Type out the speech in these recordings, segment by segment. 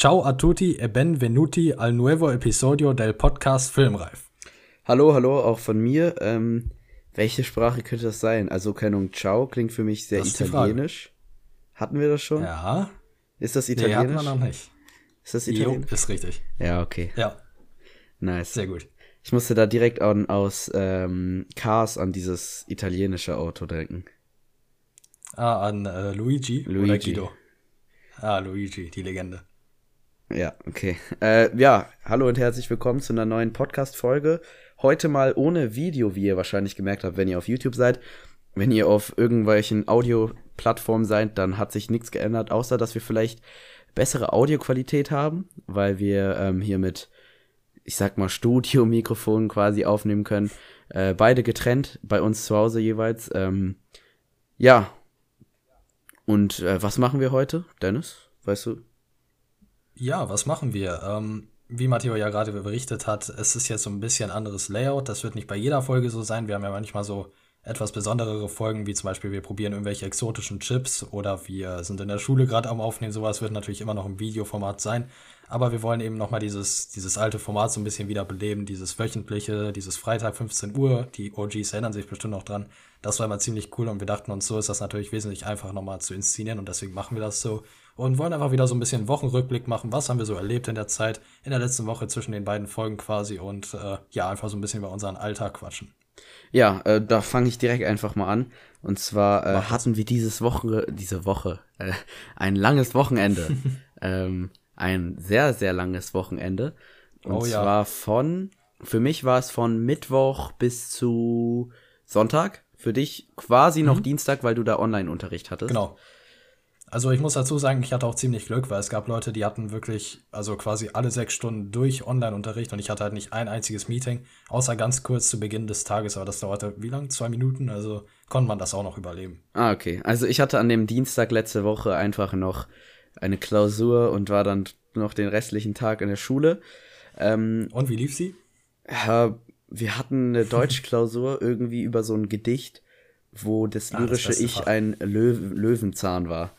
Ciao a tutti e benvenuti al nuevo episodio del Podcast Filmreif. Hallo, hallo, auch von mir. Ähm, welche Sprache könnte das sein? Also, keine Ahnung, Ciao klingt für mich sehr italienisch. Hatten wir das schon? Ja. Ist das italienisch? Nee, hatten wir noch nicht. Ist das italienisch? Jo, ist richtig. Ja, okay. Ja. Nice. Sehr gut. Ich musste da direkt an, aus ähm, Cars an dieses italienische Auto denken. Ah, an äh, Luigi, Luigi oder Guido? Ah, Luigi, die Legende. Ja, okay. Äh, ja, hallo und herzlich willkommen zu einer neuen Podcast-Folge. Heute mal ohne Video, wie ihr wahrscheinlich gemerkt habt, wenn ihr auf YouTube seid. Wenn ihr auf irgendwelchen Audio-Plattformen seid, dann hat sich nichts geändert, außer dass wir vielleicht bessere Audioqualität haben, weil wir ähm, hier mit, ich sag mal, Studio-Mikrofonen quasi aufnehmen können. Äh, beide getrennt, bei uns zu Hause jeweils. Ähm, ja. Und äh, was machen wir heute, Dennis? Weißt du? Ja, was machen wir? Ähm, wie Matteo ja gerade berichtet hat, es ist jetzt so ein bisschen anderes Layout. Das wird nicht bei jeder Folge so sein. Wir haben ja manchmal so etwas besonderere Folgen, wie zum Beispiel wir probieren irgendwelche exotischen Chips oder wir sind in der Schule gerade am Aufnehmen. Sowas wird natürlich immer noch im Videoformat sein. Aber wir wollen eben nochmal dieses, dieses alte Format so ein bisschen wieder beleben, dieses wöchentliche, dieses Freitag 15 Uhr. Die OGs erinnern sich bestimmt noch dran. Das war immer ziemlich cool und wir dachten uns, so ist das natürlich wesentlich einfacher nochmal zu inszenieren und deswegen machen wir das so und wollen einfach wieder so ein bisschen Wochenrückblick machen. Was haben wir so erlebt in der Zeit, in der letzten Woche zwischen den beiden Folgen quasi und äh, ja, einfach so ein bisschen über unseren Alltag quatschen. Ja, äh, da fange ich direkt einfach mal an. Und zwar äh, hatten wir dieses Woche, diese Woche äh, ein langes Wochenende. ähm, ein sehr, sehr langes Wochenende. Und oh, ja. zwar von, für mich war es von Mittwoch bis zu Sonntag. Für dich quasi mhm. noch Dienstag, weil du da Online-Unterricht hattest. Genau. Also ich muss dazu sagen, ich hatte auch ziemlich Glück, weil es gab Leute, die hatten wirklich, also quasi alle sechs Stunden durch Online-Unterricht und ich hatte halt nicht ein einziges Meeting, außer ganz kurz zu Beginn des Tages, aber das dauerte wie lang? Zwei Minuten, also konnte man das auch noch überleben. Ah, okay. Also ich hatte an dem Dienstag letzte Woche einfach noch eine Klausur und war dann noch den restlichen Tag in der Schule. Ähm, und wie lief sie? Ja, wir hatten eine Deutschklausur irgendwie über so ein Gedicht, wo das lyrische ah, das Ich ein Löw Löwenzahn war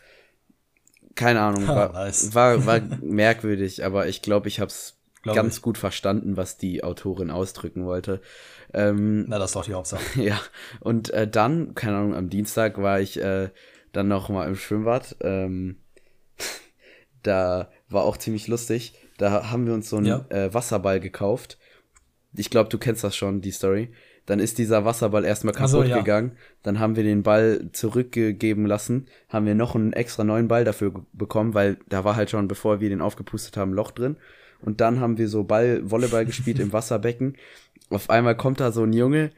keine Ahnung, war, war, war merkwürdig, aber ich glaube, ich habe es ganz ich. gut verstanden, was die Autorin ausdrücken wollte. Ähm, Na, das ist doch die Hauptsache. Ja, und äh, dann, keine Ahnung, am Dienstag war ich äh, dann noch mal im Schwimmbad. Ähm, da war auch ziemlich lustig. Da haben wir uns so einen ja. äh, Wasserball gekauft. Ich glaube, du kennst das schon, die Story. Dann ist dieser Wasserball erstmal kaputt so, ja. gegangen. Dann haben wir den Ball zurückgegeben lassen. Haben wir noch einen extra neuen Ball dafür bekommen, weil da war halt schon, bevor wir den aufgepustet haben, Loch drin. Und dann haben wir so Ball, Volleyball gespielt im Wasserbecken. Auf einmal kommt da so ein Junge,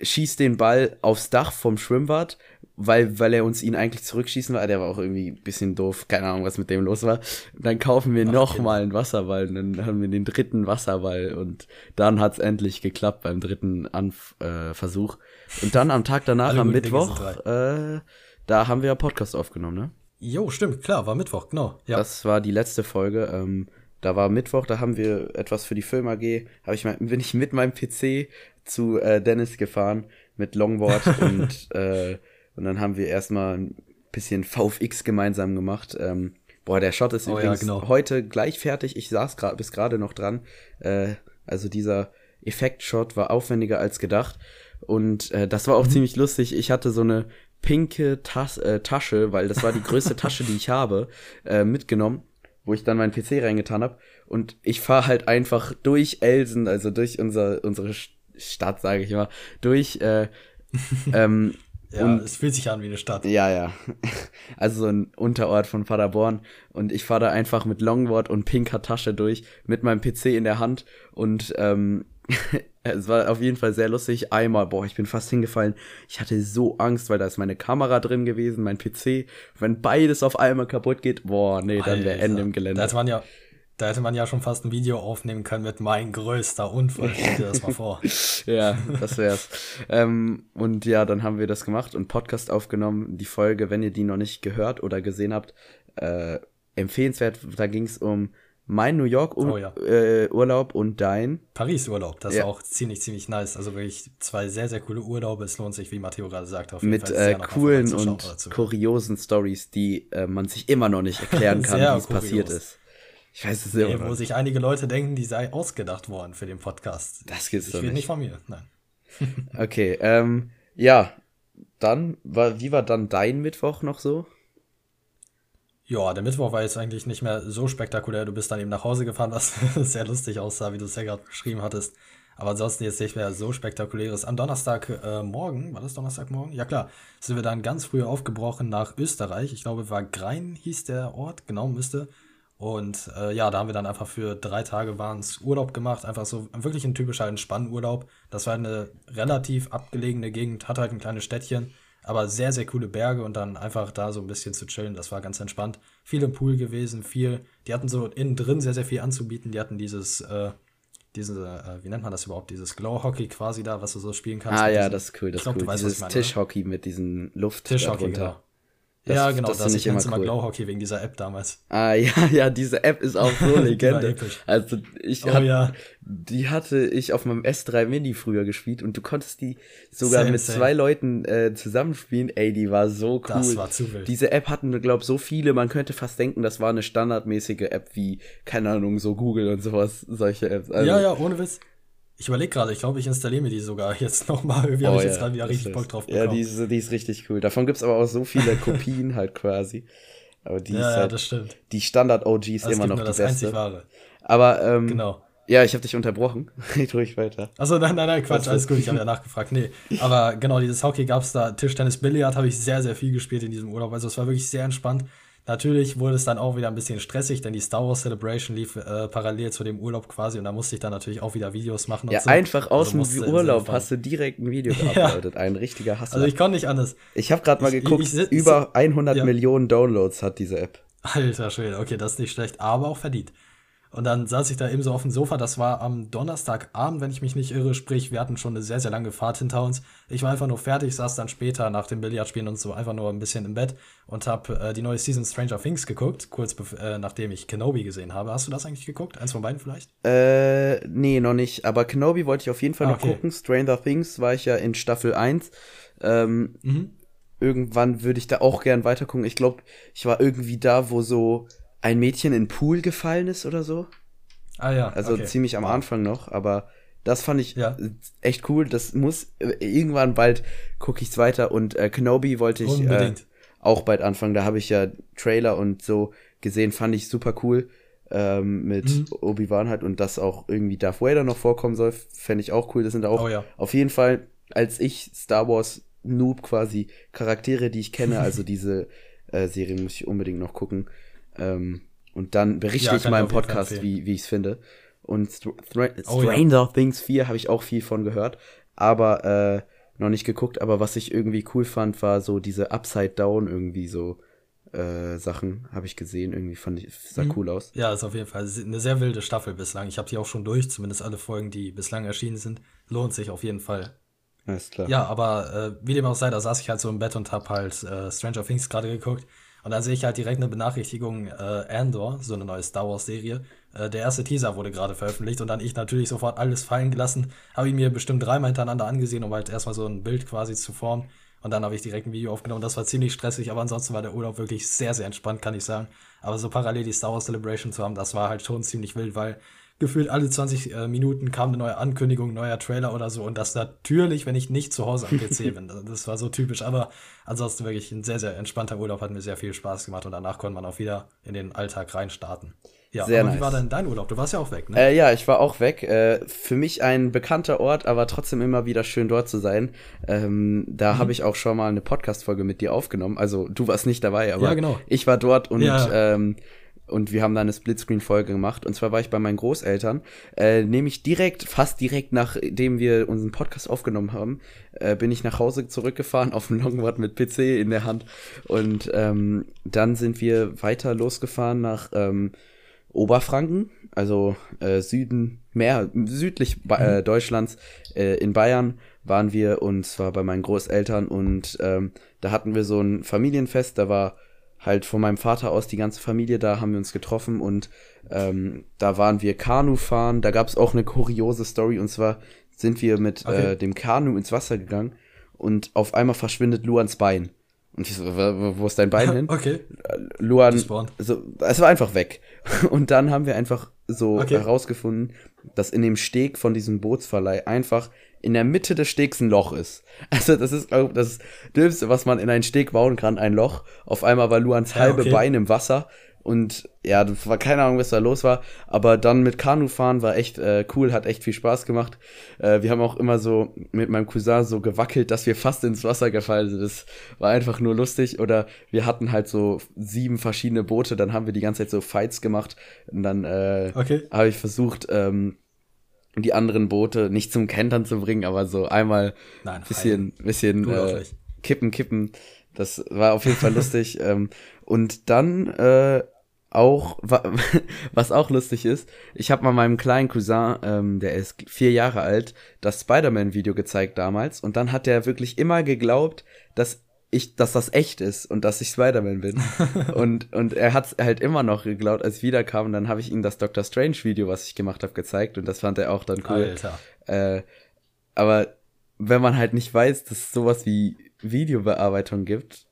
schießt den Ball aufs Dach vom Schwimmbad weil, weil er uns ihn eigentlich zurückschießen war. Der war auch irgendwie ein bisschen doof. Keine Ahnung, was mit dem los war. Und dann kaufen wir nochmal einen Wasserball und dann haben wir den dritten Wasserball und dann hat's endlich geklappt beim dritten Anf äh, Versuch. Und dann am Tag danach, am Mittwoch, äh, da haben wir Podcast aufgenommen, ne? Jo, stimmt, klar, war Mittwoch, genau. Ja. Das war die letzte Folge. Ähm, da war Mittwoch, da haben wir etwas für die Film AG. Hab ich mal, bin ich mit meinem PC zu äh, Dennis gefahren mit Longboard und äh, und dann haben wir erstmal ein bisschen VFX gemeinsam gemacht. Ähm, boah, der Shot ist oh, übrigens ja, genau. heute gleich fertig. Ich saß gerade bis gerade noch dran. Äh, also dieser Effekt-Shot war aufwendiger als gedacht. Und äh, das war auch mhm. ziemlich lustig. Ich hatte so eine pinke Tas äh, Tasche, weil das war die größte Tasche, die ich habe, äh, mitgenommen, wo ich dann meinen PC reingetan habe. Und ich fahre halt einfach durch Elsen, also durch unser, unsere Stadt, sage ich mal, durch äh, ähm, ja, und, es fühlt sich an wie eine Stadt. Ja, ja. Also so ein Unterort von Paderborn. Und ich fahre da einfach mit Longboard und pinker Tasche durch, mit meinem PC in der Hand. Und ähm, es war auf jeden Fall sehr lustig. Einmal, boah, ich bin fast hingefallen. Ich hatte so Angst, weil da ist meine Kamera drin gewesen, mein PC. Wenn beides auf einmal kaputt geht, boah, nee, dann wäre Ende im Gelände. Da hat man ja da hätte man ja schon fast ein Video aufnehmen können mit mein größter Unfall. Stell dir das mal vor. ja, das wär's. ähm, und ja, dann haben wir das gemacht und Podcast aufgenommen. Die Folge, wenn ihr die noch nicht gehört oder gesehen habt, äh, empfehlenswert. Da ging es um mein New York oh, ja. äh, Urlaub und dein Paris Urlaub. Das ja. ist auch ziemlich, ziemlich nice. Also wirklich zwei sehr, sehr coole Urlaube. Es lohnt sich, wie Matteo gerade sagt, auf jeden Mit Fall äh, coolen und kuriosen Stories, die äh, man sich immer noch nicht erklären kann, wie es passiert ist. Ich weiß es nicht. Wo sich einige Leute denken, die sei ausgedacht worden für den Podcast. Das gibt's ich doch nicht. nicht von mir, nein. okay, ähm, ja, dann, war, wie war dann dein Mittwoch noch so? Ja, der Mittwoch war jetzt eigentlich nicht mehr so spektakulär. Du bist dann eben nach Hause gefahren, was sehr lustig aussah, wie du es ja gerade beschrieben hattest. Aber ansonsten jetzt nicht mehr so spektakuläres. Am Donnerstagmorgen, äh, war das Donnerstagmorgen? Ja klar, sind wir dann ganz früh aufgebrochen nach Österreich. Ich glaube, war Grein hieß der Ort, genau müsste. Und äh, ja, da haben wir dann einfach für drei Tage waren's Urlaub gemacht. Einfach so wirklich ein typischer Entspannurlaub. Das war eine relativ abgelegene Gegend, hat halt ein kleines Städtchen, aber sehr, sehr coole Berge und dann einfach da so ein bisschen zu chillen. Das war ganz entspannt. Viel im Pool gewesen, viel. Die hatten so innen drin sehr, sehr viel anzubieten. Die hatten dieses. Äh, diese, äh, wie nennt man das überhaupt, dieses Glow-Hockey quasi da, was du so spielen kannst. Ah ja, diesen, das ist cool, das ist cool. Weißt, dieses Tischhockey mit diesen Luft Tischhockey, darunter. genau. Das, ja, genau, das, das ich immer, cool. Glow-Hockey wegen dieser App damals. Ah, ja, ja, diese App ist auch so Legende. also, ich oh, hab, ja. die hatte ich auf meinem S3 Mini früher gespielt und du konntest die sogar same, mit same. zwei Leuten äh, zusammenspielen. Ey, die war so cool. Das war zu wild. Diese App hatten, glaube so viele, man könnte fast denken, das war eine standardmäßige App wie, keine Ahnung, so Google und sowas, solche Apps. Also, ja, ja, ohne Witz. Ich überlege gerade, ich glaube, ich installiere mir die sogar jetzt nochmal. Irgendwie oh, habe ich ja, jetzt gerade wieder richtig Bock drauf bekommen. Ja, die ist, die ist richtig cool. Davon gibt es aber auch so viele Kopien halt quasi. Aber die ja, ist halt, ja, das stimmt. Die Standard-OG ist also immer noch die das beste. Wahre. Aber, ähm, genau. Ja, ich habe dich unterbrochen. Red ruhig weiter. Achso, nein, nein, nein, Quatsch, alles gut, ich habe ja nachgefragt. Nee, aber genau, dieses Hockey gab es da. Tischtennis, Billard habe ich sehr, sehr viel gespielt in diesem Urlaub. Also es war wirklich sehr entspannt. Natürlich wurde es dann auch wieder ein bisschen stressig, denn die Star Wars Celebration lief äh, parallel zu dem Urlaub quasi und da musste ich dann natürlich auch wieder Videos machen. Ja, so. einfach aus also dem Urlaub hast du direkt ein Video geuploadet. ja. Ein richtiger Hassler. Also ich konnte nicht anders. Ich habe gerade mal geguckt, ich, ich, über 100 ja. Millionen Downloads hat diese App. Alter Schwede, okay, das ist nicht schlecht, aber auch verdient. Und dann saß ich da eben so auf dem Sofa. Das war am Donnerstagabend, wenn ich mich nicht irre. Sprich, wir hatten schon eine sehr, sehr lange Fahrt hinter uns. Ich war einfach nur fertig, saß dann später nach dem Billardspielen und so einfach nur ein bisschen im Bett und habe äh, die neue Season Stranger Things geguckt, kurz äh, nachdem ich Kenobi gesehen habe. Hast du das eigentlich geguckt? Eins von beiden vielleicht? Äh, nee, noch nicht. Aber Kenobi wollte ich auf jeden Fall ah, noch okay. gucken. Stranger Things war ich ja in Staffel 1. Ähm, mhm. Irgendwann würde ich da auch gern weiter gucken. Ich glaube, ich war irgendwie da, wo so ein Mädchen in Pool gefallen ist oder so. Ah ja. Also okay. ziemlich am Anfang noch, aber das fand ich ja. echt cool. Das muss äh, irgendwann bald gucke ich's weiter und äh, Kenobi wollte ich äh, auch bald anfangen. Da habe ich ja Trailer und so gesehen, fand ich super cool ähm, mit mhm. Obi Wan halt und dass auch irgendwie Darth Vader noch vorkommen soll, fände ich auch cool. Das sind auch oh, ja. auf jeden Fall, als ich Star Wars Noob quasi Charaktere, die ich kenne, also diese äh, Serie muss ich unbedingt noch gucken. Ähm, und dann berichte ja, ich in meinem Podcast, wie, wie ich es finde. Und Str Str oh, Stranger ja. Things 4 habe ich auch viel von gehört, aber äh, noch nicht geguckt. Aber was ich irgendwie cool fand, war so diese Upside Down irgendwie so äh, Sachen habe ich gesehen. Irgendwie fand ich, sah mhm. cool aus. Ja, ist auf jeden Fall eine sehr wilde Staffel bislang. Ich habe die auch schon durch, zumindest alle Folgen, die bislang erschienen sind. Lohnt sich auf jeden Fall. Alles klar. Ja, aber äh, wie dem auch sei, da saß ich halt so im Bett und habe halt äh, Stranger Things gerade geguckt. Und dann sehe ich halt direkt eine Benachrichtigung, äh, Andor, so eine neue Star Wars-Serie. Äh, der erste Teaser wurde gerade veröffentlicht und dann ich natürlich sofort alles fallen gelassen. Habe ich mir bestimmt dreimal hintereinander angesehen, um halt erstmal so ein Bild quasi zu formen. Und dann habe ich direkt ein Video aufgenommen. Das war ziemlich stressig, aber ansonsten war der Urlaub wirklich sehr, sehr entspannt, kann ich sagen. Aber so parallel die Star Wars Celebration zu haben, das war halt schon ziemlich wild, weil gefühlt alle 20 äh, Minuten kam eine neue Ankündigung, neuer Trailer oder so. Und das natürlich, wenn ich nicht zu Hause am PC bin. Das war so typisch. Aber ansonsten wirklich ein sehr, sehr entspannter Urlaub, hat mir sehr viel Spaß gemacht. Und danach konnte man auch wieder in den Alltag reinstarten. Ja, Sehr aber nice. wie war denn dein Urlaub? Du warst ja auch weg, ne? Äh, ja, ich war auch weg. Äh, für mich ein bekannter Ort, aber trotzdem immer wieder schön dort zu sein. Ähm, da mhm. habe ich auch schon mal eine Podcast-Folge mit dir aufgenommen. Also du warst nicht dabei, aber ja, genau. ich war dort und ja. ähm, und wir haben da eine Splitscreen-Folge gemacht. Und zwar war ich bei meinen Großeltern, äh, nämlich direkt, fast direkt nachdem wir unseren Podcast aufgenommen haben, äh, bin ich nach Hause zurückgefahren auf dem Longboard mit PC in der Hand. Und ähm, dann sind wir weiter losgefahren nach ähm, Oberfranken, also äh, Süden, mehr südlich äh, mhm. Deutschlands, äh, in Bayern waren wir und zwar bei meinen Großeltern und ähm, da hatten wir so ein Familienfest, da war halt von meinem Vater aus die ganze Familie, da haben wir uns getroffen und ähm, da waren wir Kanu fahren. Da gab es auch eine kuriose Story und zwar sind wir mit okay. äh, dem Kanu ins Wasser gegangen und auf einmal verschwindet Luans Bein. Und ich so, wo ist dein Bein hin? okay. Luan, so, es war einfach weg. Und dann haben wir einfach so okay. herausgefunden, dass in dem Steg von diesem Bootsverleih einfach in der Mitte des Stegs ein Loch ist. Also das ist das Dümmste, was man in einen Steg bauen kann, ein Loch. Auf einmal war Luans halbe ja, okay. Bein im Wasser und ja, das war keine Ahnung, was da los war. Aber dann mit Kanufahren war echt äh, cool, hat echt viel Spaß gemacht. Äh, wir haben auch immer so mit meinem Cousin so gewackelt, dass wir fast ins Wasser gefallen sind. Das war einfach nur lustig. Oder wir hatten halt so sieben verschiedene Boote, dann haben wir die ganze Zeit so Fights gemacht. Und dann äh, okay. habe ich versucht, ähm, die anderen Boote nicht zum Kentern zu bringen, aber so einmal ein bisschen, bisschen äh, kippen, kippen. Das war auf jeden Fall lustig. ähm, und dann äh, auch, was auch lustig ist, ich habe mal meinem kleinen Cousin, ähm, der ist vier Jahre alt, das Spider-Man-Video gezeigt damals und dann hat er wirklich immer geglaubt, dass ich, dass das echt ist und dass ich Spider-Man bin. und, und er hat halt immer noch geglaubt, als ich wiederkam und dann habe ich ihm das Doctor Strange-Video, was ich gemacht habe, gezeigt und das fand er auch dann cool. Alter. Äh, aber wenn man halt nicht weiß, dass es sowas wie Videobearbeitung gibt,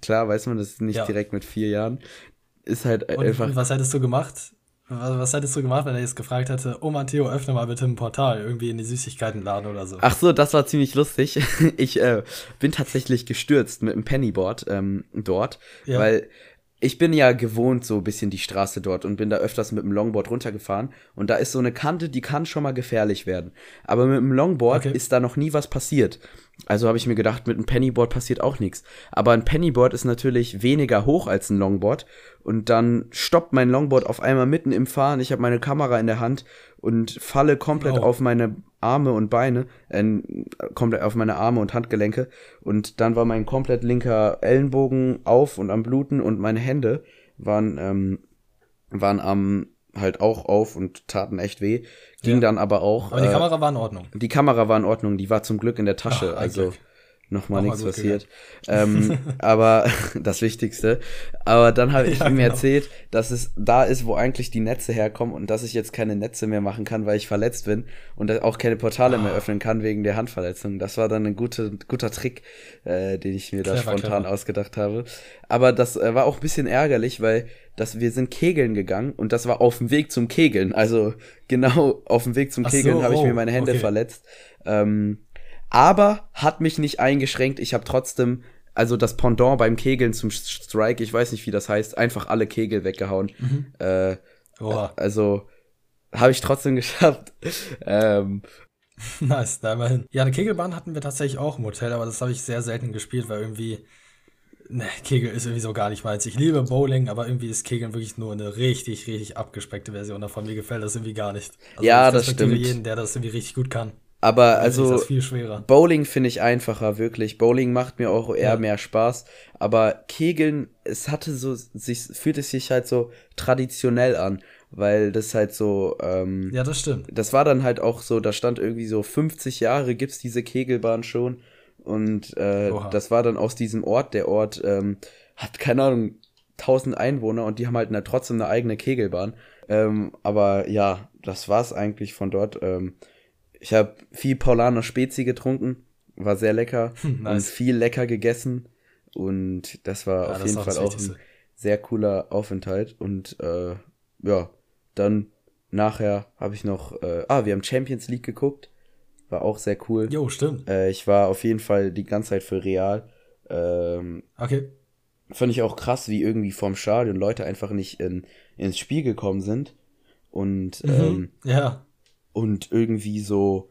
klar weiß man das nicht ja. direkt mit vier Jahren, ist halt und, einfach. Und was hättest du gemacht? Was, was hättest du gemacht, wenn er jetzt gefragt hätte, oh Matteo, öffne mal bitte ein Portal, irgendwie in die Süßigkeitenladen oder so? Ach so, das war ziemlich lustig. Ich äh, bin tatsächlich gestürzt mit einem Pennyboard ähm, dort, ja. weil ich bin ja gewohnt so ein bisschen die Straße dort und bin da öfters mit dem Longboard runtergefahren und da ist so eine Kante, die kann schon mal gefährlich werden. Aber mit dem Longboard okay. ist da noch nie was passiert. Also habe ich mir gedacht, mit einem Pennyboard passiert auch nichts. Aber ein Pennyboard ist natürlich weniger hoch als ein Longboard. Und dann stoppt mein Longboard auf einmal mitten im Fahren. Ich habe meine Kamera in der Hand und falle komplett oh. auf meine Arme und Beine, äh, komplett auf meine Arme und Handgelenke. Und dann war mein komplett linker Ellenbogen auf und am Bluten und meine Hände waren, ähm, waren am halt auch auf und taten echt weh. Ging ja. dann aber auch. Aber die äh, Kamera war in Ordnung. Die Kamera war in Ordnung, die war zum Glück in der Tasche, Ach, also nochmal nichts passiert. Ähm, aber das Wichtigste. Aber dann habe ich ja, ihm genau. erzählt, dass es da ist, wo eigentlich die Netze herkommen und dass ich jetzt keine Netze mehr machen kann, weil ich verletzt bin und auch keine Portale oh. mehr ah. öffnen kann wegen der Handverletzung. Das war dann ein guter, guter Trick, äh, den ich mir clever, da spontan clever. ausgedacht habe. Aber das äh, war auch ein bisschen ärgerlich, weil dass wir sind kegeln gegangen und das war auf dem Weg zum Kegeln. Also genau auf dem Weg zum Ach Kegeln so, habe ich mir oh, meine Hände okay. verletzt. Ähm, aber hat mich nicht eingeschränkt. Ich habe trotzdem, also das Pendant beim Kegeln zum Strike, ich weiß nicht, wie das heißt, einfach alle Kegel weggehauen. Mhm. Äh, also habe ich trotzdem geschafft. ähm, nice, da immerhin. Ja, eine Kegelbahn hatten wir tatsächlich auch im Hotel, aber das habe ich sehr selten gespielt, weil irgendwie Ne, Kegel ist irgendwie so gar nicht meins. Ich liebe Bowling, aber irgendwie ist Kegeln wirklich nur eine richtig, richtig abgespeckte Version davon. Mir gefällt das irgendwie gar nicht. Also ja, das stimmt. jeden, der das irgendwie richtig gut kann. Aber also Bowling finde ich einfacher, wirklich. Bowling macht mir auch eher ja. mehr Spaß. Aber Kegeln, es hatte so, sich, fühlt es sich halt so traditionell an, weil das halt so. Ähm, ja, das stimmt. Das war dann halt auch so, da stand irgendwie so 50 Jahre gibt's diese Kegelbahn schon. Und äh, das war dann aus diesem Ort. Der Ort ähm, hat, keine Ahnung, 1000 Einwohner und die haben halt eine, trotzdem eine eigene Kegelbahn. Ähm, aber ja, das war's eigentlich von dort. Ähm, ich habe viel Paulaner Spezi getrunken, war sehr lecker nice. und viel lecker gegessen. Und das war ja, auf das jeden Fall auch ein sehr cooler Aufenthalt. Und äh, ja, dann nachher habe ich noch, äh, ah, wir haben Champions League geguckt. War auch sehr cool. Jo, stimmt. Äh, ich war auf jeden Fall die ganze Zeit für Real. Ähm, okay. Fand ich auch krass, wie irgendwie vom Stadion Leute einfach nicht in, ins Spiel gekommen sind. Und, mhm, ähm, ja. Und irgendwie so,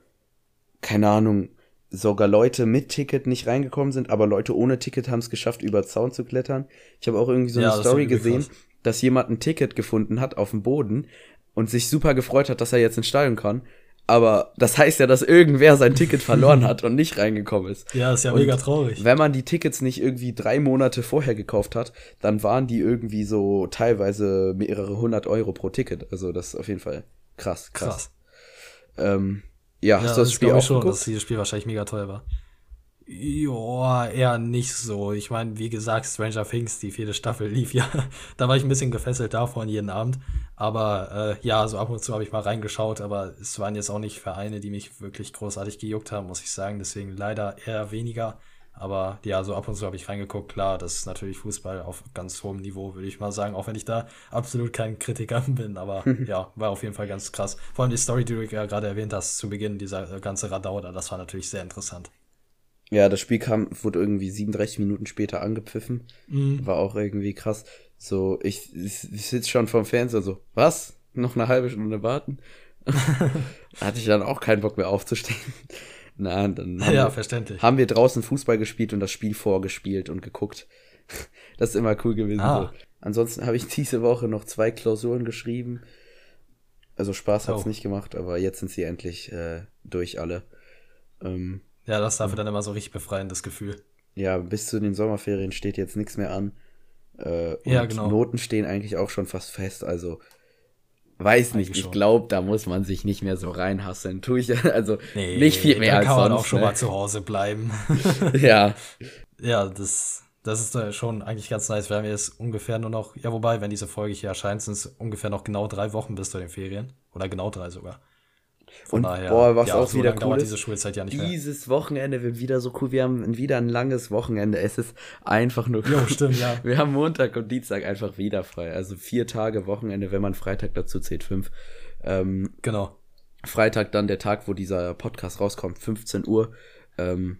keine Ahnung, sogar Leute mit Ticket nicht reingekommen sind, aber Leute ohne Ticket haben es geschafft, über Zaun zu klettern. Ich habe auch irgendwie so eine ja, Story gesehen, krass. dass jemand ein Ticket gefunden hat auf dem Boden und sich super gefreut hat, dass er jetzt ins Stadion kann. Aber das heißt ja, dass irgendwer sein Ticket verloren hat und nicht reingekommen ist. Ja, ist ja und mega traurig. Wenn man die Tickets nicht irgendwie drei Monate vorher gekauft hat, dann waren die irgendwie so teilweise mehrere hundert Euro pro Ticket. Also das ist auf jeden Fall krass, krass. krass. Ähm, ja, hast ja, du das Spiel auch schon, geguckt? dass dieses Spiel wahrscheinlich mega teuer war. Ja, eher nicht so. Ich meine, wie gesagt, Stranger Things, die vierte Staffel lief ja. da war ich ein bisschen gefesselt davon jeden Abend. Aber äh, ja, so ab und zu habe ich mal reingeschaut, aber es waren jetzt auch nicht Vereine, die mich wirklich großartig gejuckt haben, muss ich sagen. Deswegen leider eher weniger. Aber ja, so ab und zu habe ich reingeguckt. Klar, das ist natürlich Fußball auf ganz hohem Niveau, würde ich mal sagen. Auch wenn ich da absolut kein Kritiker bin. Aber ja, war auf jeden Fall ganz krass. Vor allem die Story, die du ja gerade erwähnt hast, zu Beginn, dieser ganze Radau da, das war natürlich sehr interessant. Ja, das Spiel kam, wurde irgendwie 37 Minuten später angepfiffen. Mhm. War auch irgendwie krass. So, ich, ich, ich sitze schon vorm Fernseher so, was? Noch eine halbe Stunde warten? hatte ich dann auch keinen Bock mehr aufzustehen. Na, dann haben, ja, wir, verständlich. haben wir draußen Fußball gespielt und das Spiel vorgespielt und geguckt. Das ist immer cool gewesen. Ah. So. Ansonsten habe ich diese Woche noch zwei Klausuren geschrieben. Also Spaß hat's oh. nicht gemacht, aber jetzt sind sie endlich äh, durch alle. Ähm, ja, das ist dafür dann immer so richtig befreiendes Gefühl. Ja, bis zu den Sommerferien steht jetzt nichts mehr an. Äh, ja, genau. Noten stehen eigentlich auch schon fast fest. Also Weiß nicht, ich glaube, da muss man sich nicht mehr so reinhasseln. Tue ich also nee, nicht viel mehr als sonst. kann man auch schon ne? mal zu Hause bleiben. ja. Ja, das, das ist schon eigentlich ganz nice. Wir haben jetzt ungefähr nur noch, ja, wobei, wenn diese Folge hier erscheint, sind es ungefähr noch genau drei Wochen bis zu den Ferien. Oder genau drei sogar. Von und daher, boah, was ja, auch so wieder cool ist, diese ja dieses. Wochenende wird wieder so cool. Wir haben wieder ein langes Wochenende. Es ist einfach nur cool. Jo, stimmt, ja. Wir haben Montag und Dienstag einfach wieder frei. Also vier Tage Wochenende, wenn man Freitag dazu zählt, fünf. Ähm, genau. Freitag dann der Tag, wo dieser Podcast rauskommt, 15 Uhr. Ähm,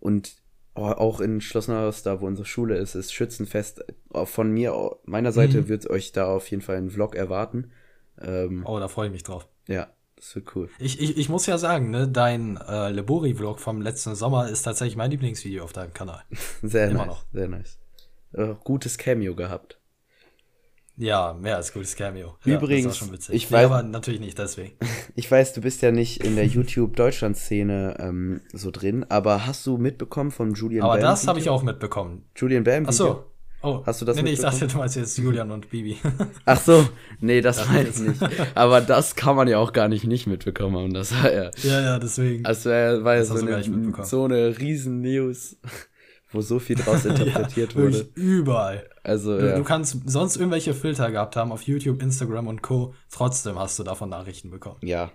und auch in Schlossnerhaus, da wo unsere Schule ist, ist Schützenfest. Von mir, meiner Seite mhm. wird euch da auf jeden Fall ein Vlog erwarten. Ähm, oh, da freue ich mich drauf. Ja, das wird cool. Ich, ich, ich muss ja sagen, ne, dein äh, Lebori-Vlog vom letzten Sommer ist tatsächlich mein Lieblingsvideo auf deinem Kanal. sehr Immer nice, noch. Sehr nice. Äh, gutes Cameo gehabt. Ja, mehr als gutes Cameo. Übrigens, ja, ich weiß, nee, aber natürlich nicht deswegen. Ich weiß, du bist ja nicht in der YouTube-Deutschland-Szene ähm, so drin, aber hast du mitbekommen von Julian Aber Bam das habe ich auch mitbekommen. Julian Bam. Ach so. Oh, hast du das Nee, nee ich dachte, du meinst jetzt Julian und Bibi. Ach so, nee, das weiß ich nicht. Aber das kann man ja auch gar nicht nicht mitbekommen haben. Das war ja. Ja, ja, deswegen. Also war, war ja so eine, so eine riesen News, wo so viel draus interpretiert ja, wurde. Überall. Also, du, ja. du kannst sonst irgendwelche Filter gehabt haben auf YouTube, Instagram und Co. Trotzdem hast du davon Nachrichten bekommen. Ja.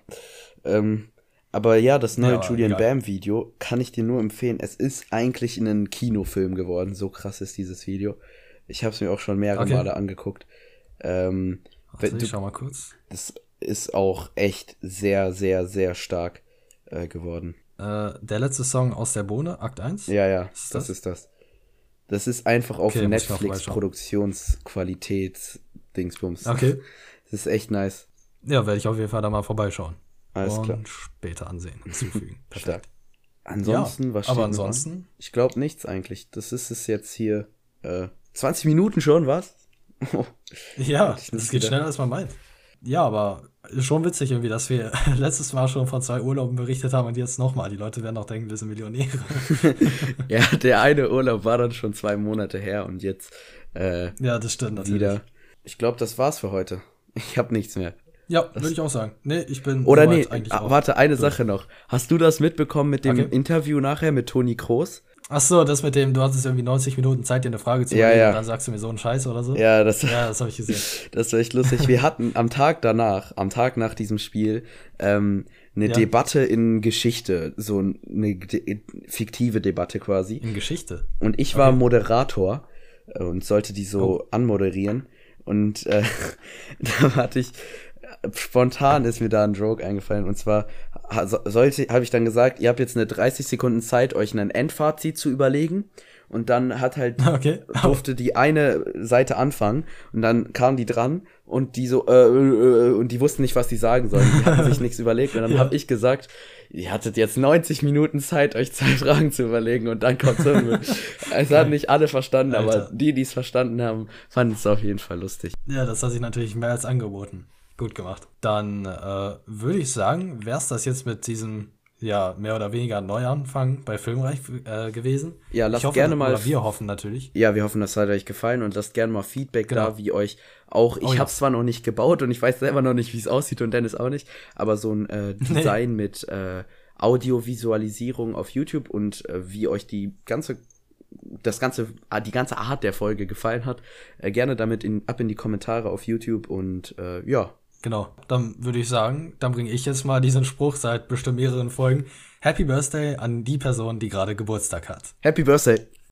Ähm, aber ja, das neue ja, Julian egal. Bam Video kann ich dir nur empfehlen. Es ist eigentlich ein Kinofilm geworden. So krass ist dieses Video. Ich habe es mir auch schon mehrere okay. Male angeguckt. Ähm, Warte, du, ich schau mal kurz. Das ist auch echt sehr, sehr, sehr stark äh, geworden. Äh, der letzte Song aus der Bohne, Akt 1? Ja, ja, ist das? das? ist das. Das ist einfach auf okay, Netflix Produktionsqualität Dingsbums. Okay. Das ist echt nice. Ja, werde ich auf jeden Fall da mal vorbeischauen. Alles und klar. später ansehen, hinzufügen. Stark. Ansonsten, ja, was steht Aber ansonsten? Ich glaube nichts eigentlich. Das ist es jetzt hier. Äh, 20 Minuten schon, was? ja, das geht schneller, als man meint. Ja, aber schon witzig irgendwie, dass wir letztes Mal schon von zwei Urlauben berichtet haben und jetzt nochmal. Die Leute werden auch denken, wir sind Millionäre. ja, der eine Urlaub war dann schon zwei Monate her und jetzt äh, ja, das stimmt natürlich. wieder. Ich glaube, das war's für heute. Ich habe nichts mehr. Ja, würde ich auch sagen. Nee, ich bin. Oder nee, warte, eine durch. Sache noch. Hast du das mitbekommen mit dem okay. Interview nachher mit Toni Kroos? Ach so, das mit dem, du hattest irgendwie 90 Minuten Zeit, dir eine Frage zu ja, ja. und dann sagst du mir so einen Scheiß oder so. Ja, das, ja, das habe ich gesehen. das war echt lustig. Wir hatten am Tag danach, am Tag nach diesem Spiel, ähm, eine ja. Debatte in Geschichte, so eine de fiktive Debatte quasi. In Geschichte? Und ich war okay. Moderator äh, und sollte die so oh. anmoderieren. Und äh, da hatte ich, spontan ist mir da ein Joke eingefallen. Und zwar sollte, habe ich dann gesagt, ihr habt jetzt eine 30 Sekunden Zeit, euch ein Endfazit zu überlegen. Und dann hat halt, okay. durfte die eine Seite anfangen und dann kamen die dran und die so, äh, äh, äh und die wussten nicht, was sie sagen sollen. Die hatten sich nichts überlegt. Und dann ja. habe ich gesagt, ihr hattet jetzt 90 Minuten Zeit, euch zwei Fragen zu überlegen und dann kommt so Es hat nicht alle verstanden, Alter. aber die, die es verstanden haben, fanden es auf jeden Fall lustig. Ja, das hat sich natürlich mehr als angeboten. Gut gemacht. Dann äh, würde ich sagen, wäre es das jetzt mit diesem ja, mehr oder weniger Neuanfang bei Filmreich äh, gewesen. Ja, lasst hoffe, gerne mal. Oder wir hoffen natürlich. Ja, wir hoffen, das hat euch gefallen und lasst gerne mal Feedback genau. da, wie euch auch. Ich oh, habe es ja. zwar noch nicht gebaut und ich weiß selber noch nicht, wie es aussieht und Dennis auch nicht, aber so ein äh, Design nee. mit äh, Audiovisualisierung auf YouTube und äh, wie euch die ganze das ganze, ah, die ganze Art der Folge gefallen hat, äh, gerne damit in, ab in die Kommentare auf YouTube und äh, ja, Genau, dann würde ich sagen, dann bringe ich jetzt mal diesen Spruch seit bestimmt mehreren Folgen. Happy Birthday an die Person, die gerade Geburtstag hat. Happy Birthday.